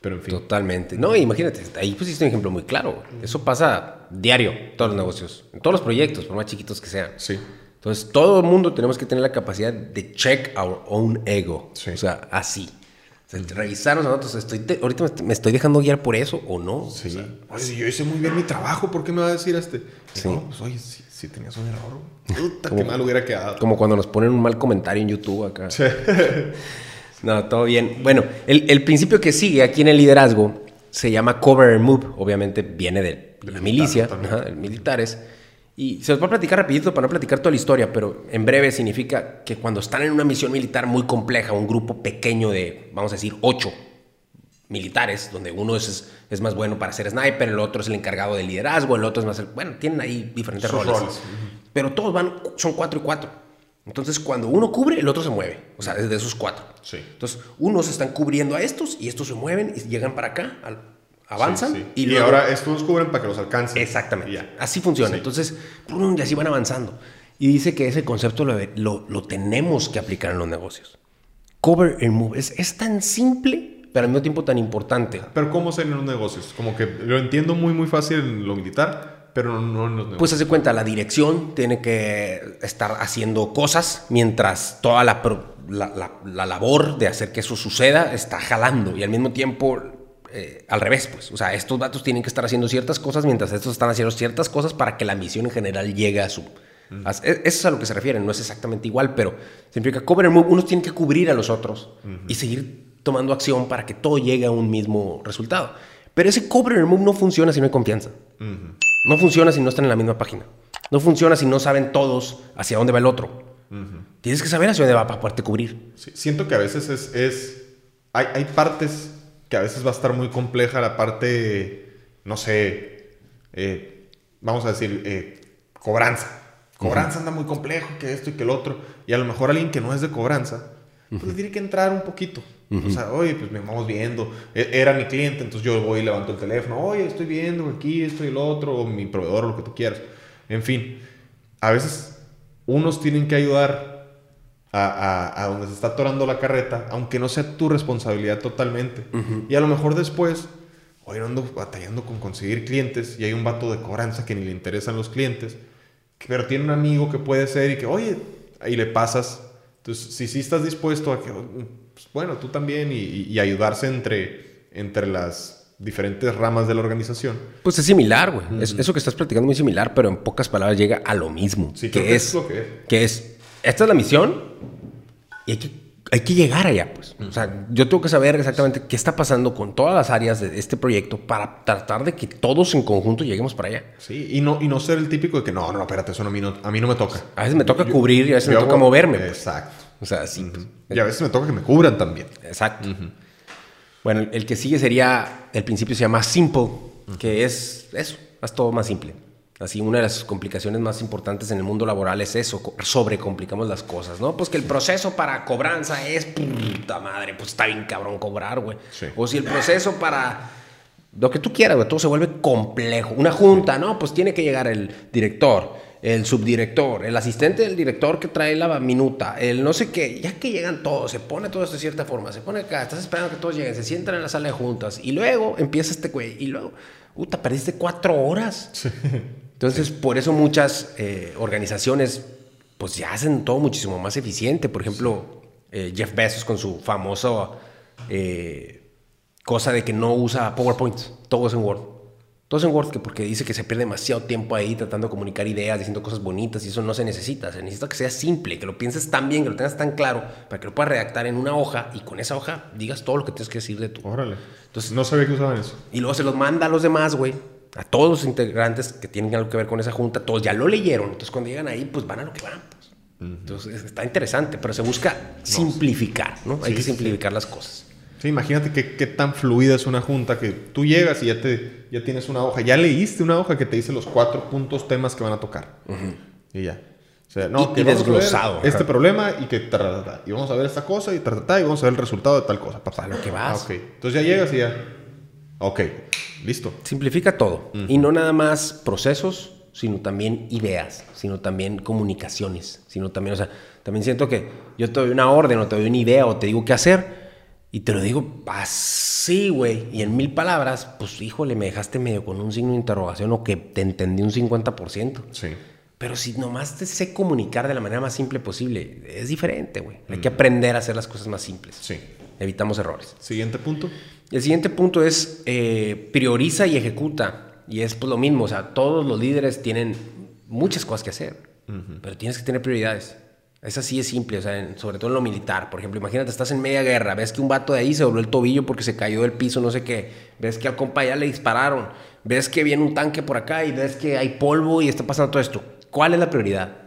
Pero en fin. Totalmente. No, imagínate, ahí pusiste un ejemplo muy claro. Eso pasa diario en todos los negocios, en todos los proyectos, por más chiquitos que sean. Sí. Entonces, todo el mundo tenemos que tener la capacidad de check our own ego. Sí. O sea, así. O sea, revisarnos a nosotros. Estoy de- ahorita me estoy- me estoy dejando guiar por eso o no. Sí. O sea, oye, si yo hice muy bien mi trabajo, ¿por qué me va a decir este? Sí. No, pues oye, si, si tenías un error. Puta, qué mal hubiera quedado. como cuando nos ponen un mal comentario en YouTube acá. Sí. No, todo bien. Bueno, el, el principio que sigue aquí en el liderazgo se llama cover and move. Obviamente viene de la Militar, milicia, ajá, de militares. Y se los voy a platicar rapidito para no platicar toda la historia, pero en breve significa que cuando están en una misión militar muy compleja, un grupo pequeño de, vamos a decir, ocho militares, donde uno es, es más bueno para ser sniper, el otro es el encargado de liderazgo, el otro es más... el- bueno, tienen ahí diferentes roles. roles. Pero todos van, son cuatro y cuatro. Entonces, cuando uno cubre, el otro se mueve. O sea, es de esos cuatro. Sí. Entonces, unos están cubriendo a estos y estos se mueven y llegan para acá, al- avanzan Sí, sí. y, Y, luego- ahora estos cubren para que los alcancen. Exactamente. Ya. Así funciona. Entonces, y así van avanzando. Y dice que ese concepto lo, lo- lo tenemos que aplicar en los negocios. Cover and move. Es, es tan simple, pero al mismo tiempo tan importante. Pero ¿cómo se en los negocios? Como que lo entiendo muy, muy fácil en lo militar, pero no, no negocios. Pues hace cuenta, la dirección tiene que estar haciendo cosas mientras toda la, la, la- la labor de hacer que eso suceda está jalando y al mismo tiempo eh, al revés, pues. O sea, estos datos tienen que estar haciendo ciertas cosas mientras estos están haciendo ciertas cosas para que la misión en general llegue a su... a- e- eso es a lo que se refieren, no es exactamente igual, pero significa cover and move. Unos tienen que cubrir a los otros y seguir tomando acción para que todo llegue a un mismo resultado. Pero ese cover and move no funciona si no hay confianza. No funciona si no están en la misma página. No funciona si no saben todos hacia dónde va el otro. Tienes que saber hacia dónde va para poderte cubrir. Sí, siento que a veces es... es- hay, hay partes que a veces va a estar muy compleja la parte, no sé, eh, vamos a decir, eh, cobranza. Cobranza anda muy complejo, que esto y que el otro. Y a lo mejor alguien que no es de cobranza, pues le tiene que entrar un poquito. O sea, oye, pues me vamos viendo. E- Era mi cliente, entonces yo voy y levanto el teléfono. Oye, estoy viendo aquí, esto y el otro, o mi proveedor, lo que tú quieras. En fin, a veces unos tienen que ayudar a, a- a donde se está atorando la carreta, aunque no sea tu responsabilidad totalmente. Y a lo mejor después, oye, ando batallando con conseguir clientes y hay un vato de cobranza que ni le interesan los clientes, pero tiene un amigo que puede ser y que, oye, ahí le pasas. Entonces, si sí estás dispuesto a que, pues, bueno, tú también y, ayudarse entre, entre las diferentes ramas de la organización. Pues es similar, güey. Es- eso que estás platicando es muy similar, pero en pocas palabras llega a lo mismo. Sí, que, que es, es lo que es. que es, esta es la misión y hay que, hay que llegar allá, pues. O sea, yo tengo que saber exactamente qué está pasando con todas las áreas de este proyecto para tratar de que todos en conjunto lleguemos para allá. Sí, y no, y no ser el típico de que no, no, espérate, eso no, a, mí no, a mí no me toca. A veces me toca cubrir y a veces me toca hago- moverme. pues. Exacto. O sea, sí. pues. Y a veces me toca que me cubran también. Exacto. Bueno, el- el que sigue sería, el principio se llama simple, que es eso, haz todo más simple. Así, una de las complicaciones más importantes en el mundo laboral es eso, co- sobrecomplicamos las cosas, ¿no? Pues que el proceso para cobranza es, puta madre, pues está bien cabrón cobrar, güey. Sí. O si el proceso para lo que tú quieras, güey, todo se vuelve complejo. Una junta, ¿no? Pues tiene que llegar el director, el subdirector, el asistente del director que trae la minuta, el no sé qué. Ya que llegan todos, se pone todo esto de cierta forma, se pone acá, estás esperando que todos lleguen, se sientan en la sala de juntas y luego empieza este güey y luego, puta, perdiste cuatro horas. Entonces, por eso muchas eh, organizaciones, pues ya hacen todo muchísimo más eficiente. Por ejemplo, eh, Jeff Bezos con su famoso eh, cosa de que no usa PowerPoint, todo es en Word. Todo es en Word que porque dice que se pierde demasiado tiempo ahí tratando de comunicar ideas, diciendo cosas bonitas y eso no se necesita. Se necesita que sea simple, que lo pienses tan bien, que lo tengas tan claro para que lo puedas redactar en una hoja y con esa hoja digas todo lo que tienes que decir de tu. Órale. Entonces- no sabía que usaban eso. Y luego se los manda a los demás, güey. A todos los integrantes que tienen algo que ver con esa junta, todos ya lo leyeron. Entonces cuando llegan ahí, pues van a lo que van. pues. Entonces está interesante, pero se busca simplificar, ¿no? Hay que sí. simplificar las cosas. Sí, imagínate qué, qué tan fluida es una junta que tú llegas y ya, te, ya tienes una hoja. Ya leíste una hoja que te dice los cuatro puntos, temas que van a tocar. Y ya. O sea, no, Y- que y vamos a ver desglosado, ajá. Este problema y que ta, ta, ta, y vamos a ver esta cosa y y vamos a ver el resultado de tal cosa. papá. A lo que vas. Ah, ok. Entonces ya llegas y ya. Ok, listo. Simplifica todo. Y no nada más procesos, sino también ideas, sino también comunicaciones, sino también, o sea, también siento que yo te doy una orden o te doy una idea o te digo qué hacer y te lo digo así, güey, y en mil palabras, pues híjole, me dejaste medio con un signo de interrogación o que te entendí un 50%. Sí. Pero si nomás te sé comunicar de la manera más simple posible, es diferente, güey. Hay que aprender a hacer las cosas más simples. Sí. Evitamos errores. Siguiente punto. El siguiente punto es eh, prioriza y ejecuta. Y es pues lo mismo, o sea, todos los líderes tienen muchas cosas que hacer, pero tienes que tener prioridades. Es así, es simple, o sea, en- sobre todo en lo militar. Por ejemplo, imagínate, estás en media guerra, ves que un vato de ahí se dobló el tobillo porque se cayó del piso, no sé qué. Ves que al compa ya le dispararon. Ves que viene un tanque por acá y ves que hay polvo y está pasando todo esto. ¿Cuál es la prioridad?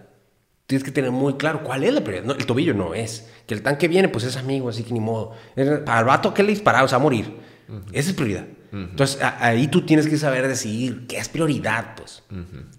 Tienes que tener muy claro cuál es la prioridad. No, el tobillo no es. Que el tanque viene, pues es amigo, así que ni modo. Para el vato que le dispararon, o sea, va a morir. Esa es prioridad. Entonces, ahí tú tienes que saber decidir qué es prioridad, pues.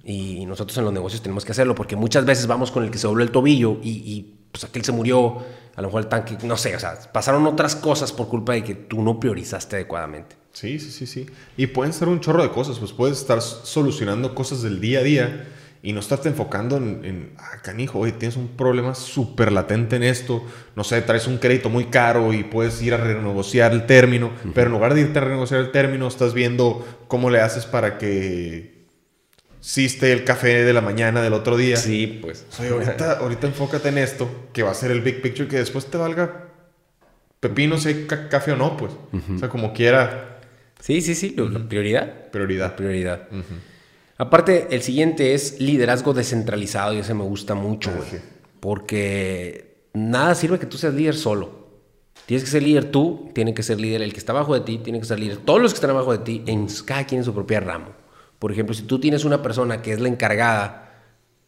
Y nosotros en los negocios tenemos que hacerlo, porque muchas veces vamos con el que se dobló el tobillo y, y, pues aquel se murió, a lo mejor el tanque, no sé, o sea, pasaron otras cosas por culpa de que tú no priorizaste adecuadamente. Sí, sí, sí, sí. Y pueden ser un chorro de cosas, pues puedes estar solucionando cosas del día a día y no estarte enfocando en, en ah, canijo, oye, tienes un problema súper latente en esto, no sé, traes un crédito muy caro y puedes ir a renegociar el término, pero en lugar de irte a renegociar el término, estás viendo cómo le haces para que esté el café de la mañana del otro día. Sí, pues. Oye, ahorita, ahorita enfócate en esto, que va a ser el big picture, que después te valga pepino si hay ca- café o no, pues. O sea, como quiera, Sí, sí, sí, lo- la prioridad. prioridad. prioridad. Aparte, el siguiente es liderazgo descentralizado y ese me gusta mucho, güey. sí. Porque nada sirve que tú seas líder solo. Tienes que ser líder tú, tiene que ser líder el que está abajo de ti, tiene que ser líder todos los que están abajo de ti, en cada quien en su propia ramo. Por ejemplo, si tú tienes una persona que es la encargada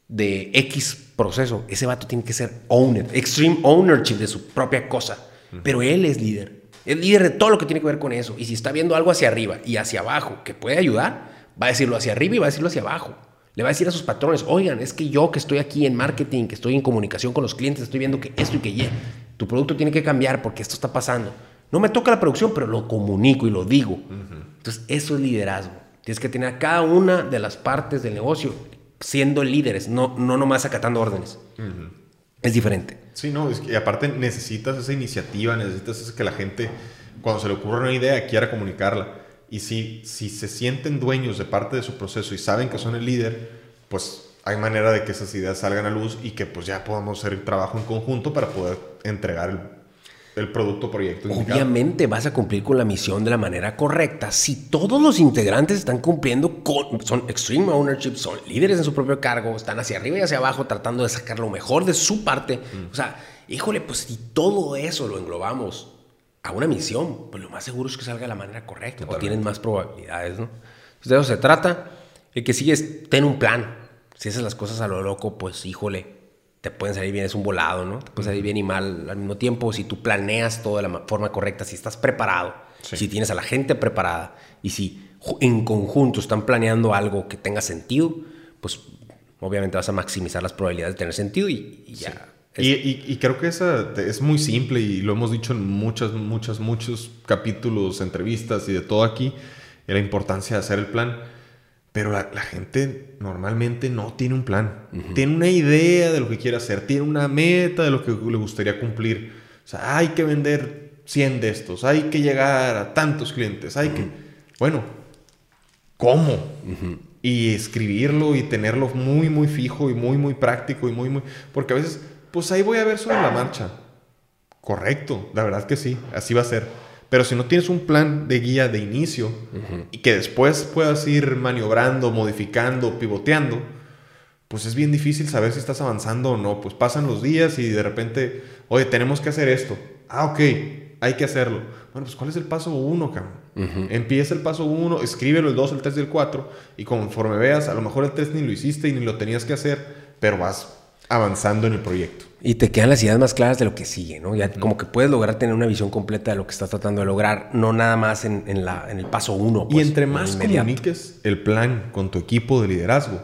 de X proceso, ese vato tiene que ser owner, extreme ownership de su propia cosa. Pero él es líder. Es líder de todo lo que tiene que ver con eso. Y si está viendo algo hacia arriba y hacia abajo que puede ayudar, va a decirlo hacia arriba y va a decirlo hacia abajo. Le va a decir a sus patrones, oigan, es que yo que estoy aquí en marketing, que estoy en comunicación con los clientes, estoy viendo que esto y que y, tu producto tiene que cambiar porque esto está pasando. No me toca la producción, pero lo comunico y lo digo. Entonces, eso es liderazgo. Tienes que tener a cada una de las partes del negocio siendo líderes, no, no nomás acatando órdenes. Es diferente. Sí, no, es que y aparte necesitas esa iniciativa, necesitas que la gente, cuando se le ocurre una idea, quiera comunicarla. Y si, si se sienten dueños de parte de su proceso y saben que son el líder, pues hay manera de que esas ideas salgan a luz y que pues ya podamos hacer el trabajo en conjunto para poder entregar el, el producto proyecto. indicado. Obviamente vas a cumplir con la misión de la manera correcta si todos los integrantes están cumpliendo con, son extreme ownership, son líderes en su propio cargo, están hacia arriba y hacia abajo tratando de sacar lo mejor de su parte. O sea, híjole, pues si todo eso lo englobamos a una misión, pues lo más seguro es que salga de la manera correcta o tienen más probabilidades, ¿no? Entonces, de eso se trata. El que sigue es ten un plan. Si haces las cosas a lo loco, pues híjole, te pueden salir bien, es un volado, ¿no? Te puede salir bien y mal al mismo tiempo si tú planeas todo de la ma- forma correcta, si estás preparado, Sí. si tienes a la gente preparada y si en conjunto están planeando algo que tenga sentido, pues obviamente vas a maximizar las probabilidades de tener sentido y, y ya. Es- Y, y- y creo que esa es muy simple y lo hemos dicho en muchas, muchas, muchos capítulos, entrevistas y de todo aquí, la importancia de hacer el plan. Pero la, la gente normalmente no tiene un plan. Tiene una idea de lo que quiere hacer, tiene una meta de lo que le gustaría cumplir. O sea, hay que vender 100 de estos, hay que llegar a tantos clientes, hay que... Bueno, ¿cómo? Y escribirlo y tenerlo muy, muy fijo y muy, muy práctico y muy, muy... Porque a veces, pues ahí voy a ver sobre la marcha. Correcto, la verdad que sí, así va a ser. Pero si no tienes un plan de guía de inicio y que después puedas ir maniobrando, modificando, pivoteando, pues es bien difícil saber si estás avanzando o no. Pues pasan los días y de repente, oye, tenemos que hacer esto. Ah, ok, hay que hacerlo. Bueno, pues ¿cuál es el paso uno, cabrón? Empieza el paso uno, escríbelo el 2, el 3 y el 4 y conforme veas, a lo mejor el 3 ni lo hiciste y ni lo tenías que hacer, pero vas avanzando en el proyecto. Y te quedan las ideas más claras de lo que sigue, ¿no? Ya como que puedes lograr tener una visión completa de lo que estás tratando de lograr, no nada más en, la, en el paso uno. y pues, entre más comuniques el plan con tu equipo de liderazgo,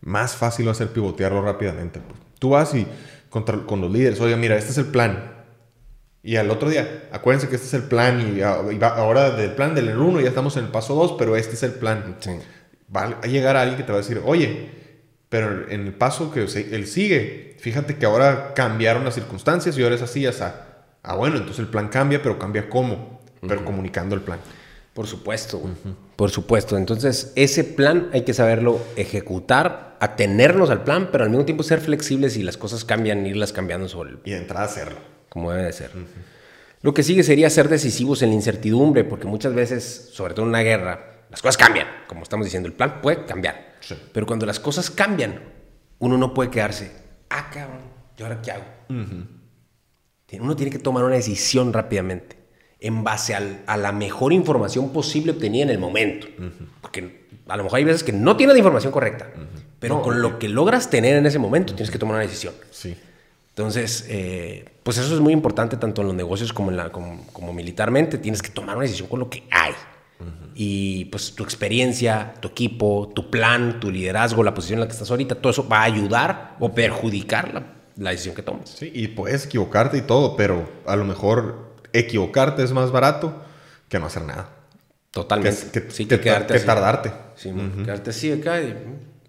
más fácil va a ser pivotearlo rápidamente. Pues. Tú vas y con los líderes, oye, mira, este es el plan. Y al otro día, acuérdense que este es el plan y, ahora del plan del 1 ya estamos en el paso 2, pero este es el plan. Va a llegar alguien que te va a decir, oye, pero en el paso que él sigue, fíjate que ahora cambiaron las circunstancias y ahora es así, ya está. Ah, bueno, entonces el plan cambia, pero cambia cómo, pero comunicando el plan. Por supuesto, por supuesto. Entonces, ese plan hay que saberlo ejecutar, atenernos al plan, pero al mismo tiempo ser flexibles y las cosas cambian, irlas cambiando sobre el... Y entrar a hacerlo. Como debe de ser. Lo que sigue sería ser decisivos en la incertidumbre, porque muchas veces, sobre todo en una guerra, las cosas cambian. Como estamos diciendo, el plan puede cambiar. Pero cuando las cosas cambian, uno no puede quedarse, ah, cabrón, ¿y ahora qué hago? Uno tiene que tomar una decisión rápidamente en base a la mejor información posible obtenida en el momento. Porque a lo mejor hay veces que no tienes la información correcta, pero con lo que logras tener en ese momento tienes que tomar una decisión. Sí. Entonces, eh, pues eso es muy importante tanto en los negocios como, en la, como militarmente. Tienes que tomar una decisión con lo que hay. Y pues tu experiencia, tu equipo, tu plan, tu liderazgo, la posición en la que estás ahorita, todo eso va a ayudar o perjudicar la, decisión que tomas. Sí, y puedes equivocarte y todo, pero a lo mejor equivocarte es más barato que no hacer nada. Totalmente. Que, sí, que, quedarte tardarte. Sí, quedarte así acá y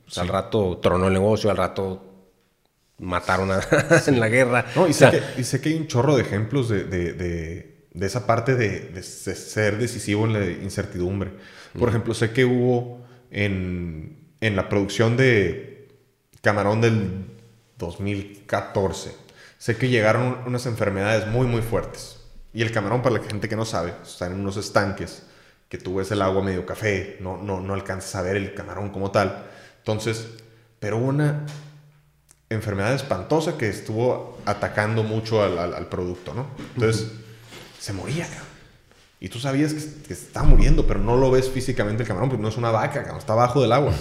pues, al rato tronó el negocio, al rato mataron en la guerra. No, y sé, que, y sé, que, hay un chorro de ejemplos de de esa parte de, ser decisivo en la incertidumbre. Por ejemplo, sé que hubo en, la producción de Camarón del 2014, sé que llegaron unas enfermedades muy, muy fuertes. Y el camarón, para la gente que no sabe, está en unos estanques que tú ves el agua medio café, no, no, no alcanzas a ver el camarón como tal. Entonces, pero hubo una enfermedad espantosa que estuvo atacando mucho al, producto, ¿no? Entonces se moría, cabrón. Y tú sabías que, estaba muriendo, pero no lo ves físicamente el camarón, porque no es una vaca, cabrón, está abajo del agua.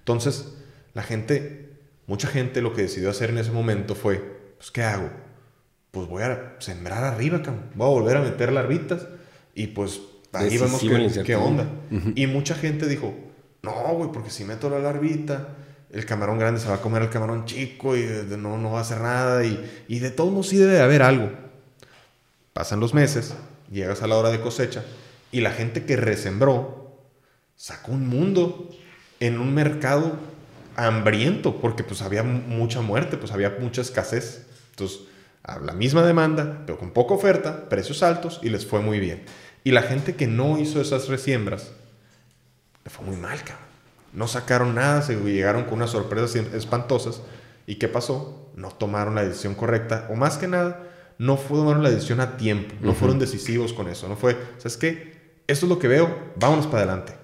Entonces, la gente, mucha gente lo que decidió hacer en ese momento fue, pues, ¿qué hago? Pues voy a sembrar arriba, cabrón. Voy a volver a meter larvitas y pues ahí vemos qué, onda. Y mucha gente dijo, no, güey, porque si meto la larvita, el camarón grande se va a comer al camarón chico y no, no va a hacer nada. Y, y de todos modos sí debe haber algo. Pasan los meses, llegas a la hora de cosecha y la gente que resembró sacó un mundo en un mercado hambriento porque pues había mucha muerte, pues había mucha escasez. Entonces, a la misma demanda, pero con poca oferta, precios altos y les fue muy bien. Y la gente que no hizo esas resiembras, le fue muy mal, cabrón. No sacaron nada, se llegaron con unas sorpresas espantosas. ¿Y qué pasó? No tomaron la decisión correcta, o más que nada, no fueron la decisión a tiempo, no fueron decisivos con eso, no fue, ¿sabes qué? Esto es lo que veo, vámonos para adelante.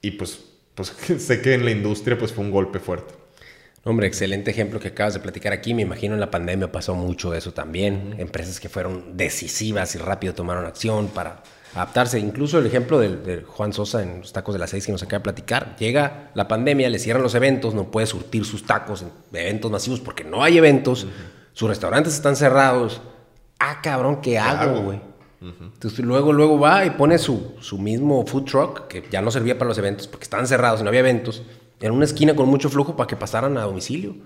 Y pues, pues sé que en la industria pues fue un golpe fuerte. Hombre, excelente ejemplo que acabas de platicar aquí. Me imagino en la pandemia pasó mucho eso también. Empresas que fueron decisivas y rápido tomaron acción para adaptarse. Incluso el ejemplo de, Juan Sosa en los tacos de las seis que nos acaba de platicar. Llega la pandemia, le cierran los eventos, no puede surtir sus tacos en eventos masivos porque no hay eventos. Sus restaurantes están cerrados ah, cabrón, ¿qué, hago, güey? Entonces luego, luego va y pone su, su mismo food truck, que ya no servía para los eventos porque estaban cerrados y no había eventos, en una esquina con mucho flujo para que pasaran a domicilio.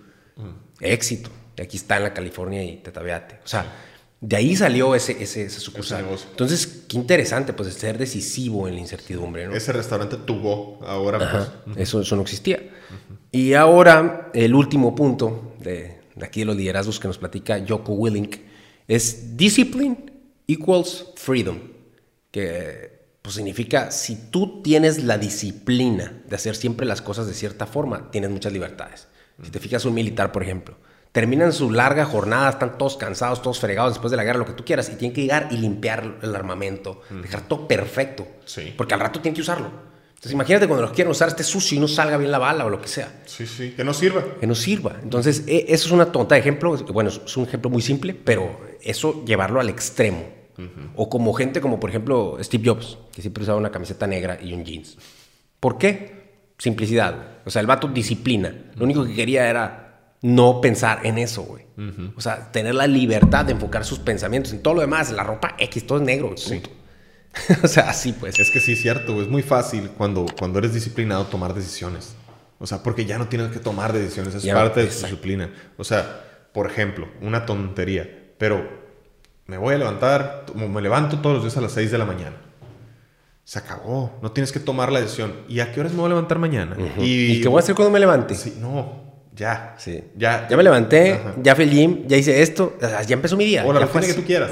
Éxito. Y aquí está en la California y Tetabeate. O sea, de ahí salió ese, ese, ese sucursal. Entonces, qué interesante, pues, ser decisivo en la incertidumbre, ¿no? Ese restaurante tuvo, ahora pues. eso, eso no existía. Y ahora, el último punto de, de, aquí de los liderazgos que nos platica Joko Willink es discipline equals freedom, que pues significa si tú tienes la disciplina de hacer siempre las cosas de cierta forma, tienes muchas libertades. Si te fijas un militar, por ejemplo, terminan su larga jornada, están todos cansados, todos fregados después de la guerra, lo que tú quieras, y tienen que llegar y limpiar el armamento, dejar todo perfecto, porque al rato tienen que usarlo. Entonces imagínate cuando los quieren usar este sucio y no salga bien la bala o lo que sea. Sí, sí, que no sirva. Que no sirva. Entonces e, eso es una tonta de ejemplo. Bueno, es un ejemplo muy simple, pero eso llevarlo al extremo. O como gente como por ejemplo Steve Jobs, que siempre usaba una camiseta negra y un jeans. ¿Por qué? Simplicidad. O sea, el vato disciplina. Lo único que quería era no pensar en eso, güey. O sea, tener la libertad de enfocar sus pensamientos en todo lo demás, la ropa X, todo es negro, punto. o sea, así pues. Es que sí, es cierto, es muy fácil cuando, cuando eres disciplinado tomar decisiones. O sea, porque ya no tienes que tomar decisiones, es parte de tu disciplina. O sea, por ejemplo, una tontería, pero me voy a levantar, me levanto todos los días a las 6 de la mañana. Se acabó, no tienes que tomar la decisión. ¿Y a qué horas me voy a levantar mañana? ¿Y, qué voy a hacer cuando me levante? Sí, no, ya. Sí. Ya, ya me levanté, ya fui al gym, ya hice esto, ya empezó mi día. O la rutina que tú quieras.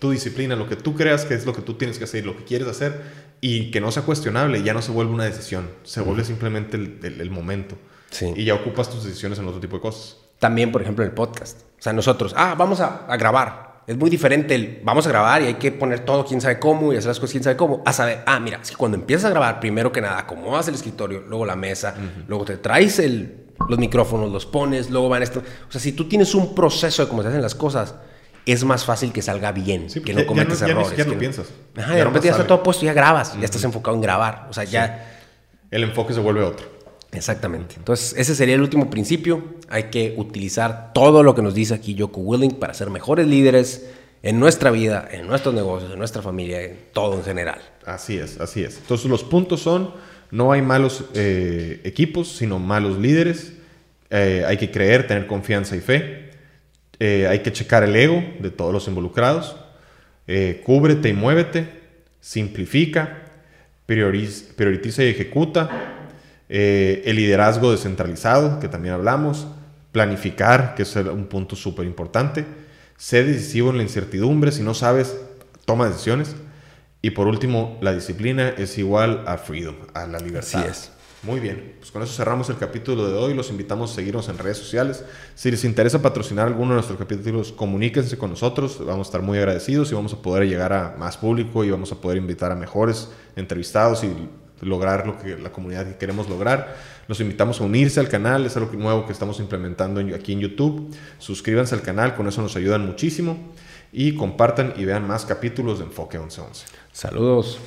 Tu disciplina, lo que tú creas que es lo que tú tienes que hacer, lo que quieres hacer, y que no sea cuestionable, ya no se vuelve una decisión, se vuelve simplemente el, momento. Sí. Y ya ocupas tus decisiones en otro tipo de cosas. También, por ejemplo, en el podcast. O sea, nosotros, ah, vamos a, a grabar. Es muy diferente el vamos a grabar y hay que poner todo quién sabe cómo y hacer las cosas quién sabe cómo. A saber, ah, mira, si cuando empiezas a grabar, primero que nada, acomodas el escritorio, luego la mesa, luego te traes el, los micrófonos, los pones, luego van esto. O sea, si tú tienes un proceso de cómo se hacen las cosas, es más fácil que salga bien, que no cometes errores. Ya, no, piensas. Ajá, de repente ya está todo puesto, ya grabas, ya estás enfocado en grabar. O sea, ya. El enfoque se vuelve otro. Exactamente. Entonces, ese sería el último principio. Hay que utilizar todo lo que nos dice aquí Yoko Willing para ser mejores líderes en nuestra vida, en nuestros negocios, en nuestra familia, en todo en general. Así es, así es. Entonces, los puntos son: no hay malos eh, equipos, sino malos líderes. Eh, hay que creer, tener confianza y fe. Eh, hay que checar el ego de todos los involucrados. cúbrete y muévete. Simplifica. prioriza y ejecuta eh, el liderazgo descentralizado, que también hablamos, planificar, que es un punto súper importante, ser decisivo en la incertidumbre, si no sabes, toma decisiones. Y por último, la disciplina es igual a freedom, a la libertad. Así es. Muy bien, pues con eso cerramos el capítulo de hoy. Los invitamos a seguirnos en redes sociales. Si les interesa patrocinar alguno de nuestros capítulos, comuníquense con nosotros. Vamos a estar muy agradecidos y vamos a poder llegar a más público y vamos a poder invitar a mejores entrevistados y lograr lo que la comunidad que queremos lograr. Los invitamos a unirse al canal, es algo nuevo que estamos implementando aquí en YouTube. Suscríbanse al canal, con eso nos ayudan muchísimo. Y compartan y vean más capítulos de Enfoque 1111. Saludos.